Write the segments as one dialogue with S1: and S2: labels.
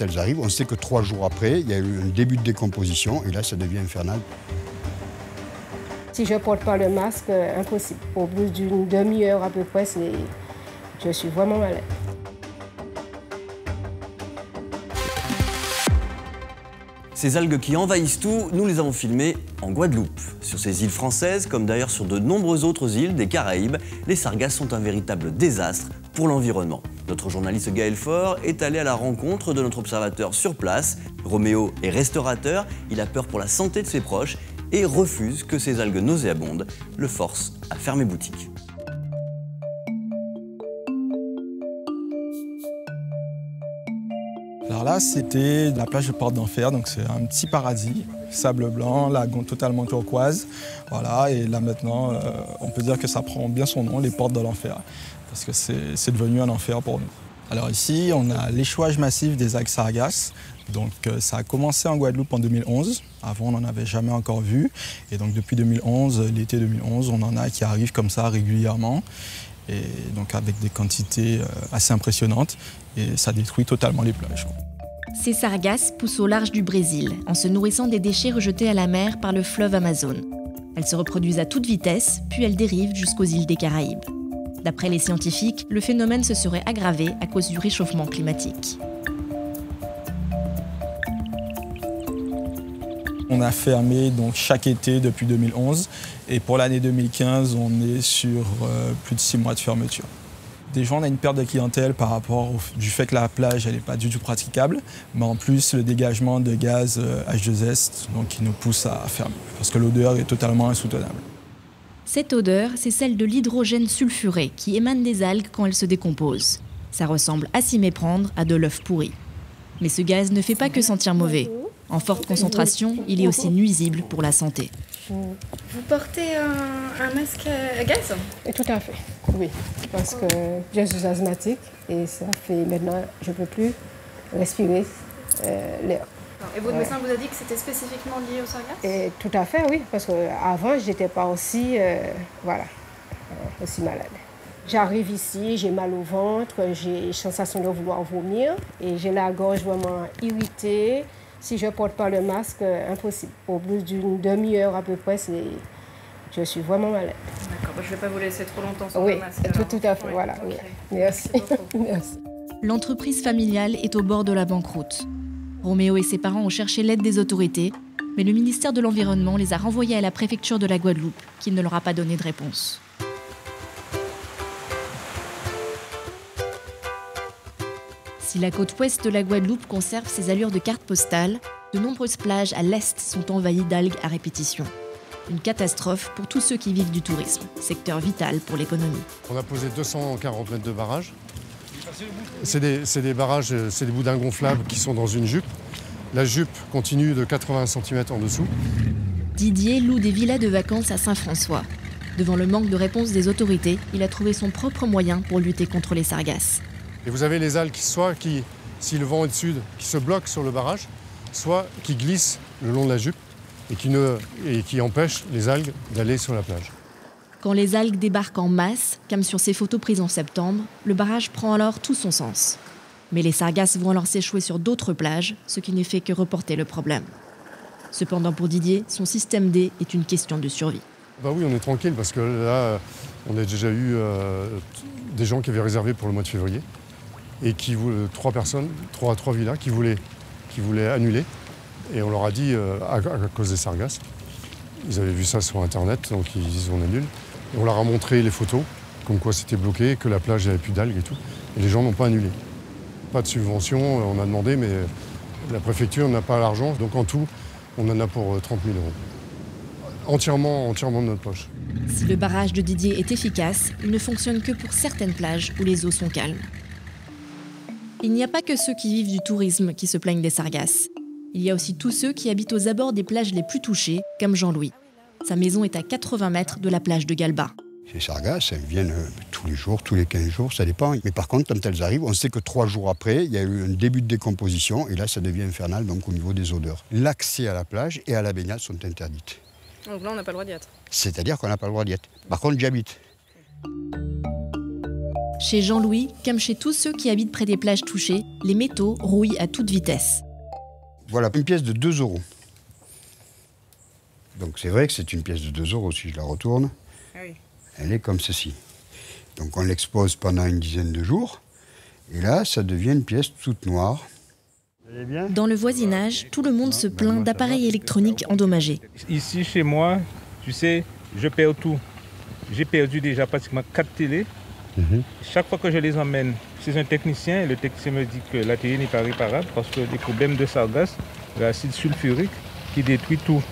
S1: quand elles arrivent, on sait que trois jours après, il y a eu un début de décomposition et là, ça devient infernal.
S2: Si je ne porte pas le masque, euh, impossible. Au bout d'une demi-heure à peu près, je suis vraiment malade.
S3: Ces algues qui envahissent tout, nous les avons filmées en Guadeloupe. Sur ces îles françaises, comme d'ailleurs sur de nombreuses autres îles des Caraïbes, les sargasses sont un véritable désastre pour l'environnement. Notre journaliste Gaël Faure est allé à la rencontre de notre observateur sur place. Roméo est restaurateur, il a peur pour la santé de ses proches et refuse que ces algues nauséabondes le forcent à fermer boutique.
S4: Alors là, c'était la plage de Porte d'Enfer, donc c'est un petit paradis, sable blanc, lagon totalement turquoise. Voilà, et là maintenant, euh, on peut dire que ça prend bien son nom, les portes de l'enfer, parce que c'est devenu un enfer pour nous. Alors ici, on a l'échouage massif des algues sargasses. Donc euh, ça a commencé en Guadeloupe en 2011. Avant, on n'en avait jamais encore vu. Et donc depuis 2011, l'été 2011, on en a qui arrivent comme ça régulièrement. Et donc avec des quantités euh, assez impressionnantes. Et ça détruit totalement les plages.
S5: Ces sargasses poussent au large du Brésil, en se nourrissant des déchets rejetés à la mer par le fleuve Amazon. Elles se reproduisent à toute vitesse, puis elles dérivent jusqu'aux îles des Caraïbes. D'après les scientifiques, le phénomène se serait aggravé à cause du réchauffement climatique.
S4: On a fermé donc chaque été depuis 2011 et pour l'année 2015, on est sur euh, plus de six mois de fermeture. Déjà, on a une perte de clientèle par rapport au, du fait que la plage n'est pas du tout praticable, mais en plus le dégagement de gaz H2S donc, qui nous pousse à fermer parce que l'odeur est totalement insoutenable.
S5: Cette odeur, c'est celle de l'hydrogène sulfuré qui émane des algues quand elles se décomposent. Ça ressemble à s'y méprendre à de l'œuf pourri. Mais ce gaz ne fait pas que sentir mauvais. En forte concentration, il est aussi nuisible pour la santé.
S6: Vous portez un, masque à gaz
S2: Tout à fait, oui. Parce que je suis asthmatique et ça fait maintenant, je ne peux plus respirer euh, l'air.
S6: Et votre médecin vous a dit que c'était spécifiquement lié au sargasse?
S2: Tout à fait, oui, parce qu'avant, je n'étais pas aussi, euh, voilà, euh, aussi malade. J'arrive ici, j'ai mal au ventre, j'ai sensation de vouloir vomir et j'ai la gorge vraiment irritée. Si je ne porte pas le masque, euh, impossible. Au bout d'une demi-heure à peu près, je suis vraiment malade.
S6: D'accord, bah, je ne vais pas vous laisser trop longtemps sans
S2: oui,
S6: le masque.
S2: Tout, tout à fait, voilà. Merci. Merci.
S5: L'entreprise familiale est au bord de la banqueroute. Roméo et ses parents ont cherché l'aide des autorités, mais le ministère de l'Environnement les a renvoyés à la préfecture de la Guadeloupe, qui ne leur a pas donné de réponse. Si la côte ouest de la Guadeloupe conserve ses allures de carte postale, de nombreuses plages à l'est sont envahies d'algues à répétition. Une catastrophe pour tous ceux qui vivent du tourisme, secteur vital pour l'économie.
S7: On a posé 240 mètres de barrage c'est des, barrages, c'est des boudins gonflables qui sont dans une jupe. La jupe continue de 80 cm en dessous.
S5: Didier loue des villas de vacances à Saint-François. Devant le manque de réponse des autorités, il a trouvé son propre moyen pour lutter contre les sargasses.
S7: Et vous avez les algues soit qui, si le vent est de sud, qui se bloquent sur le barrage, soit qui glissent le long de la jupe et qui, ne, et qui empêchent les algues d'aller sur la plage.
S5: Quand les algues débarquent en masse, comme sur ces photos prises en septembre, le barrage prend alors tout son sens. Mais les sargasses vont alors s'échouer sur d'autres plages, ce qui ne fait que reporter le problème. Cependant, pour Didier, son système D est une question de survie.
S7: Bah oui, on est tranquille parce que là, on a déjà eu euh, des gens qui avaient réservé pour le mois de février et qui voulaient, trois personnes, trois, trois villas, qui voulaient, qui voulaient annuler. Et on leur a dit, euh, à, cause des sargasses, ils avaient vu ça sur Internet, donc ils disent on annule on leur a montré les photos, comme quoi c'était bloqué, que la plage n'avait plus d'algues et tout. Et les gens n'ont pas annulé. Pas de subvention, on a demandé, mais la préfecture n'a pas l'argent. Donc en tout, on en a pour 30 euh, 000 euros. Entièrement, entièrement de notre poche.
S5: Si le barrage de Didier est efficace, il ne fonctionne que pour certaines plages où les eaux sont calmes. Il n'y a pas que ceux qui vivent du tourisme qui se plaignent des sargasses. Il y a aussi tous ceux qui habitent aux abords des plages les plus touchées, comme Jean-Louis. Sa maison est à 80 mètres de la plage de Galba.
S1: Ces sargasses, elles viennent euh, tous les jours, tous les 15 jours, ça dépend. Mais par contre, quand elles arrivent, on sait que trois jours après, il y a eu un début de décomposition et là, ça devient infernal donc au niveau des odeurs. L'accès à la plage et à la baignade sont interdites.
S6: Donc là, on n'a pas le droit d'y être
S1: C'est-à-dire qu'on n'a pas le droit d'y être. Par contre, j'y habite.
S5: Chez Jean-Louis, comme chez tous ceux qui habitent près des plages touchées, les métaux rouillent à toute vitesse.
S1: Voilà, une pièce de 2 euros. Donc c'est vrai que c'est une pièce de 2 euros si je la retourne. Elle est comme ceci. Donc on l'expose pendant une dizaine de jours. Et là, ça devient une pièce toute noire.
S5: Dans le voisinage, tout le monde se plaint d'appareils électroniques endommagés.
S8: Ici, chez moi, tu sais, je perds tout. J'ai perdu déjà pratiquement quatre télés. Chaque fois que je les emmène chez un technicien, le technicien me dit que la télé n'est pas réparable parce que des problèmes de sargasse, l'acide sulfurique qui détruit tout.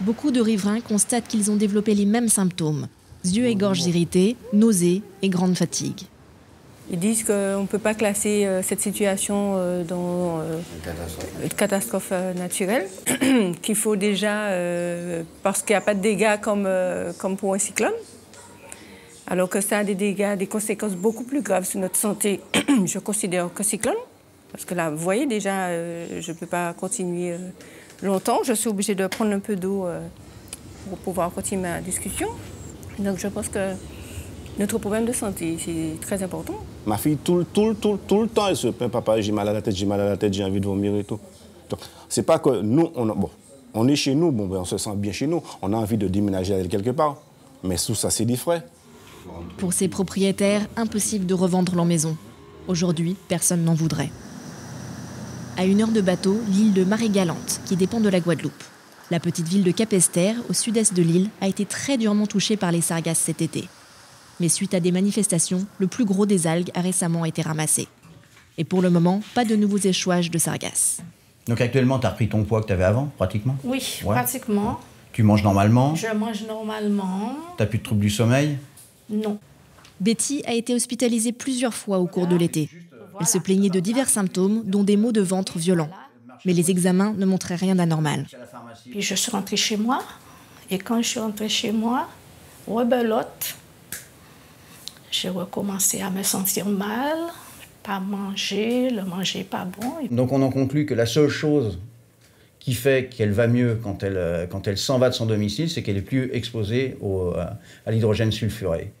S5: Beaucoup de riverains constatent qu'ils ont développé les mêmes symptômes yeux et gorges irrités, nausées et grande fatigue.
S9: Ils disent qu'on ne peut pas classer euh, cette situation euh, dans euh, une catastrophe naturelle, qu'il faut déjà, parce qu'il n'y a pas de dégâts comme, comme pour un cyclone, alors que ça a des dégâts, des conséquences beaucoup plus graves sur notre santé, je considère que cyclone. Parce que là, vous voyez déjà, je ne peux pas continuer longtemps. Je suis obligée de prendre un peu d'eau pour pouvoir continuer ma discussion. Donc je pense que notre problème de santé, c'est très important.
S10: Ma fille, tout, tout, tout, tout le temps, elle se plaint, papa, j'ai mal à la tête, j'ai mal à la tête, j'ai envie de vomir et tout. Donc, c'est pas que nous, on, bon, on est chez nous, bon, ben, on se sent bien chez nous, on a envie de déménager quelque part. Mais sous ça, c'est des frais.
S5: Pour ces propriétaires, impossible de revendre leur maison. Aujourd'hui, personne n'en voudrait. À une heure de bateau, l'île de Marie-Galante, qui dépend de la Guadeloupe. La petite ville de Capesterre, au sud-est de l'île, a été très durement touchée par les sargasses cet été. Mais suite à des manifestations, le plus gros des algues a récemment été ramassé. Et pour le moment, pas de nouveaux échouages de sargasses.
S11: Donc actuellement, tu as repris ton poids que tu avais avant, pratiquement
S12: Oui, pratiquement.
S11: Tu manges normalement
S12: Je mange normalement.
S11: Tu n'as plus de troubles du sommeil
S12: Non.
S5: Betty a été hospitalisée plusieurs fois au cours de l'été. Elle se plaignait de divers symptômes, dont des maux de ventre violents mais les examens ne montraient rien d'anormal.
S12: Puis je suis rentrée chez moi, et quand je suis rentrée chez moi, rebelote, j'ai recommencé à me sentir mal, pas manger, le manger pas bon.
S11: Donc on en conclut que la seule chose qui fait qu'elle va mieux quand elle, euh, quand elle s'en va de son domicile, c'est qu'elle est plus exposée au, euh, à l'hydrogène sulfuré.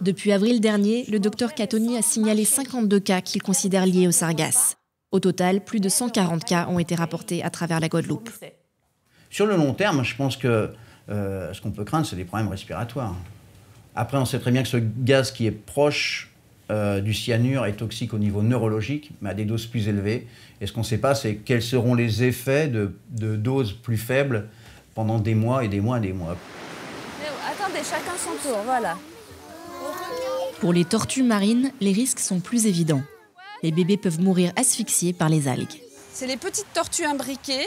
S5: Depuis avril dernier, le docteur Catoni a signalé 52 cas qu'il considère liés au sargasse. Au total, plus de 140 cas ont été rapportés à travers la Guadeloupe.
S11: Sur le long terme, je pense que euh, ce qu'on peut craindre, c'est des problèmes respiratoires. Après, on sait très bien que ce gaz qui est proche euh, du cyanure est toxique au niveau neurologique, mais à des doses plus élevées. Et ce qu'on ne sait pas, c'est quels seront les effets de, de, doses plus faibles pendant des mois et des mois et des mois.
S13: Attendez, chacun son tour, voilà.
S5: Pour les tortues marines, les risques sont plus évidents les bébés peuvent mourir asphyxiés par les algues.
S13: C'est les petites tortues imbriquées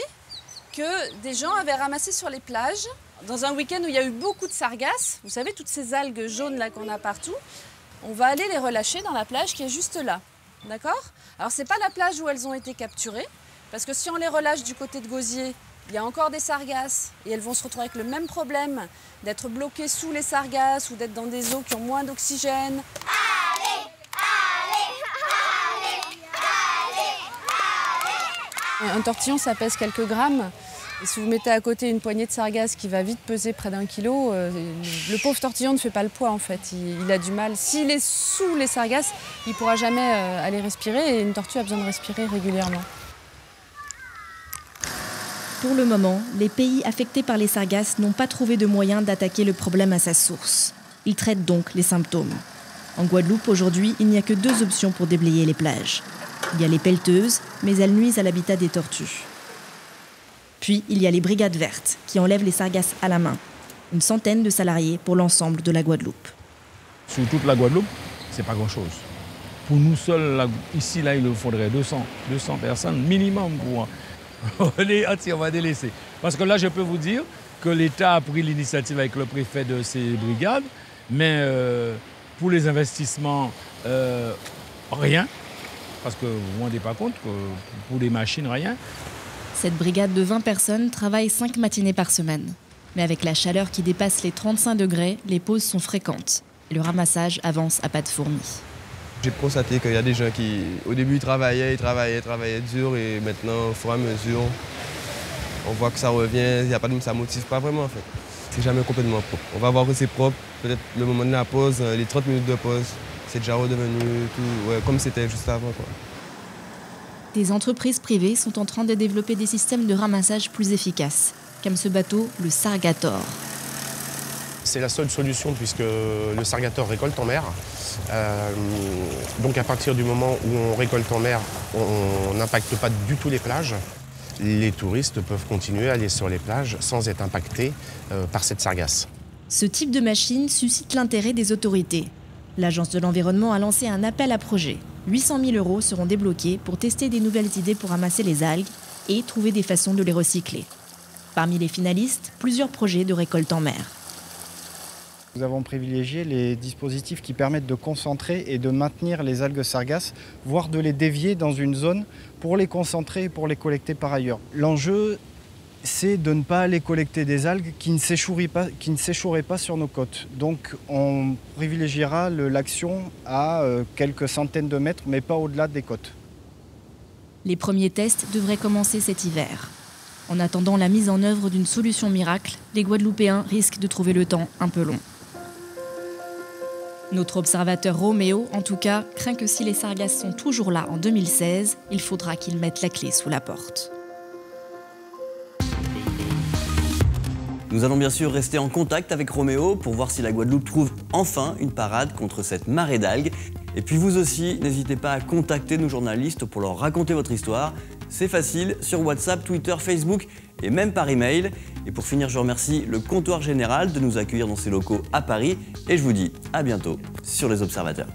S13: que des gens avaient ramassées sur les plages dans un week-end où il y a eu beaucoup de sargasses. Vous savez, toutes ces algues jaunes là qu'on a partout. On va aller les relâcher dans la plage qui est juste là. D'accord? Alors, c'est pas la plage où elles ont été capturées, parce que si on les relâche du côté de Gosier, il y a encore des sargasses et elles vont se retrouver avec le même problème d'être bloquées sous les sargasses ou d'être dans des eaux qui ont moins d'oxygène. Un tortillon, ça pèse quelques grammes. Si vous mettez à côté une poignée de sargasse qui va vite peser près d'un kilo, euh, le pauvre tortillon ne fait pas le poids en fait. Il, a du mal. S'il est sous les sargasses, il ne pourra jamais euh, aller respirer et une tortue a besoin de respirer régulièrement.
S5: Pour le moment, les pays affectés par les sargasses n'ont pas trouvé de moyen d'attaquer le problème à sa source. Ils traitent donc les symptômes. En Guadeloupe, aujourd'hui, il n'y a que deux options pour déblayer les plages. Il y a les pelleteuses, mais elles nuisent à l'habitat des tortues. Puis il y a les brigades vertes, qui enlèvent les sargasses à la main. Une centaine de salariés pour l'ensemble de la Guadeloupe.
S8: Sur toute la Guadeloupe, c'est pas grand-chose. Pour nous seuls, ici, là, il nous faudrait 200, 200 personnes minimum pour les entièrement délaisser. Parce que là, je peux vous dire que l'État a pris l'initiative avec le préfet de ces brigades, mais euh, pour les investissements, euh, rien. Parce que vous ne vous rendez pas compte que pour les machines, rien.
S5: Cette brigade de 20 personnes travaille 5 matinées par semaine. Mais avec la chaleur qui dépasse les 35 degrés, les pauses sont fréquentes. Le ramassage avance à pas de fourmis.
S14: J'ai constaté qu'il y a des gens qui, au début, travaillaient, travaillaient, travaillaient dur, et maintenant, au fur et à mesure, on voit que ça revient, y a pas de, ça ne motive pas vraiment en fait. C'est jamais complètement propre. On va voir que c'est propre, peut-être le moment de la pause, les 30 minutes de pause, c'est déjà redevenu tout, comme c'était juste avant.
S5: Des entreprises privées sont en train de développer des systèmes de ramassage plus efficaces, comme ce bateau, le Sargator.
S15: C'est la seule solution puisque le Sargator récolte en mer. Euh, donc à partir du moment où on récolte en mer, on n'impacte pas du tout les plages. Les touristes peuvent continuer à aller sur les plages sans être impactés euh, par cette sargasse.
S5: Ce type de machine suscite l'intérêt des autorités. L'Agence de l'environnement a lancé un appel à projet. 800 000 euros seront débloqués pour tester des nouvelles idées pour ramasser les algues et trouver des façons de les recycler. Parmi les finalistes, plusieurs projets de récolte en mer.
S16: Nous avons privilégié les dispositifs qui permettent de concentrer et de maintenir les algues sargasses, voire de les dévier dans une zone pour les concentrer et pour les collecter par ailleurs. L'enjeu, c'est de ne pas aller collecter des algues qui ne s'échoueraient pas, sur nos côtes. Donc on privilégiera l'action à euh, quelques centaines de mètres, mais pas au-delà des côtes.
S5: Les premiers tests devraient commencer cet hiver. En attendant la mise en œuvre d'une solution miracle, les Guadeloupéens risquent de trouver le temps un peu long. Notre observateur Roméo, en tout cas, craint que si les sargasses sont toujours là en 2016, il faudra qu'ils mettent la clé sous la porte.
S3: Nous allons bien sûr rester en contact avec Roméo pour voir si la Guadeloupe trouve enfin une parade contre cette marée d'algues. Et puis vous aussi, n'hésitez pas à contacter nos journalistes pour leur raconter votre histoire. C'est facile sur WhatsApp, Twitter, Facebook et même par email. Et pour finir, je remercie le comptoir général de nous accueillir dans ses locaux à Paris et je vous dis à bientôt sur les observateurs.